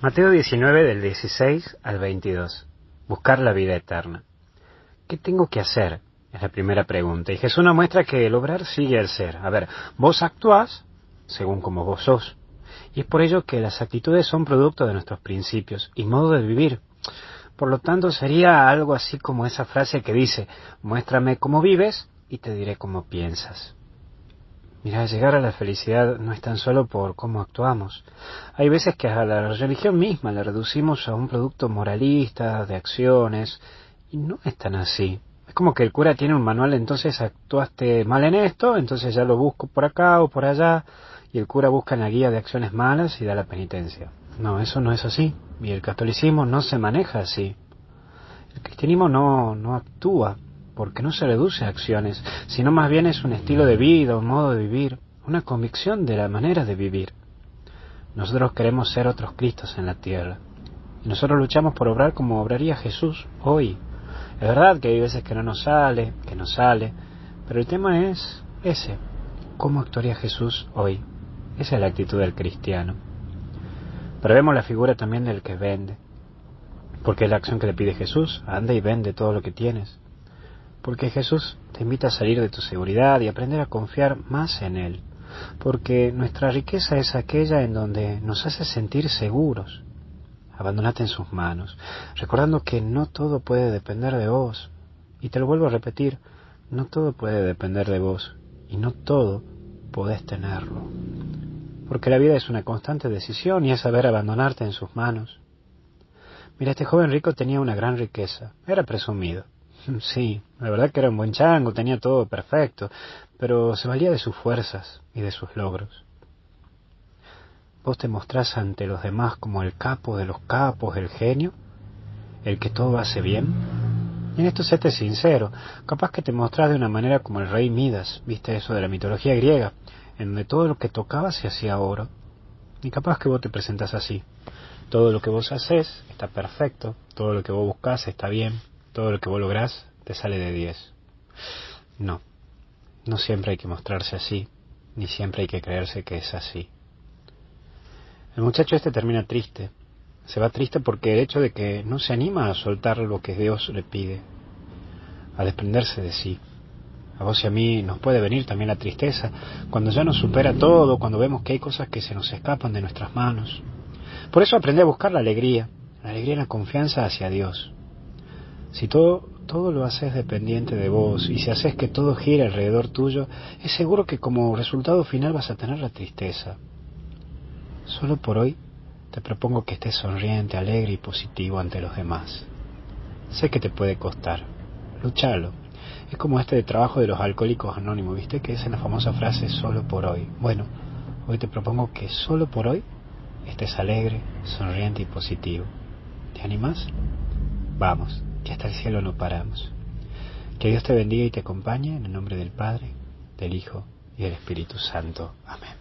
Mateo 19 del 16 al 22. Buscar la vida eterna. ¿Qué tengo que hacer? Es la primera pregunta. Y Jesús nos muestra que el obrar sigue el ser. A ver, vos actuás según como vos sos. Y es por ello que las actitudes son producto de nuestros principios y modo de vivir. Por lo tanto, sería algo así como esa frase que dice, muéstrame cómo vives y te diré cómo piensas. Mira, llegar a la felicidad no es tan solo por cómo actuamos. Hay veces que a la religión misma la reducimos a un producto moralista, de acciones, y no es tan así. Es como que el cura tiene un manual, entonces actuaste mal en esto, entonces ya lo busco por acá o por allá, y el cura busca en la guía de acciones malas y da la penitencia. No, eso no es así. Y el catolicismo no se maneja así. El cristianismo no, no actúa porque no se reduce a acciones, sino más bien es un estilo de vida, un modo de vivir, una convicción de la manera de vivir. Nosotros queremos ser otros Cristos en la tierra. Y nosotros luchamos por obrar como obraría Jesús hoy. Es verdad que hay veces que no nos sale, que no sale, pero el tema es ese. ¿Cómo actuaría Jesús hoy? Esa es la actitud del cristiano. Pero vemos la figura también del que vende. Porque es la acción que le pide Jesús. Anda y vende todo lo que tienes. Porque Jesús te invita a salir de tu seguridad y aprender a confiar más en Él. Porque nuestra riqueza es aquella en donde nos hace sentir seguros. Abandonate en sus manos, recordando que no todo puede depender de vos. Y te lo vuelvo a repetir, no todo puede depender de vos y no todo podés tenerlo. Porque la vida es una constante decisión y es saber abandonarte en sus manos. Mira, este joven rico tenía una gran riqueza, era presumido. Sí, la verdad que era un buen chango, tenía todo perfecto, pero se valía de sus fuerzas y de sus logros. Vos te mostrás ante los demás como el capo de los capos, el genio, el que todo hace bien. Y en esto séte sincero, capaz que te mostrás de una manera como el rey Midas, viste eso de la mitología griega, en donde todo lo que tocaba se hacía oro. Y capaz que vos te presentás así. Todo lo que vos haces está perfecto, todo lo que vos buscás está bien, todo lo que vos lográs te sale de 10. No, no siempre hay que mostrarse así, ni siempre hay que creerse que es así. El muchacho este termina triste. Se va triste porque el hecho de que no se anima a soltar lo que Dios le pide, a desprenderse de sí. A vos y a mí nos puede venir también la tristeza cuando ya nos supera todo, cuando vemos que hay cosas que se nos escapan de nuestras manos. Por eso aprende a buscar la alegría, la alegría y la confianza hacia Dios. Si todo, todo lo haces dependiente de vos y si haces que todo gire alrededor tuyo, es seguro que como resultado final vas a tener la tristeza. Solo por hoy te propongo que estés sonriente, alegre y positivo ante los demás. Sé que te puede costar. Luchalo. Es como este de trabajo de los alcohólicos anónimos, ¿viste? Que es en la famosa frase solo por hoy. Bueno, hoy te propongo que solo por hoy estés alegre, sonriente y positivo. ¿Te animas? Vamos que hasta el cielo no paramos. Que Dios te bendiga y te acompañe en el nombre del Padre, del Hijo y del Espíritu Santo. Amén.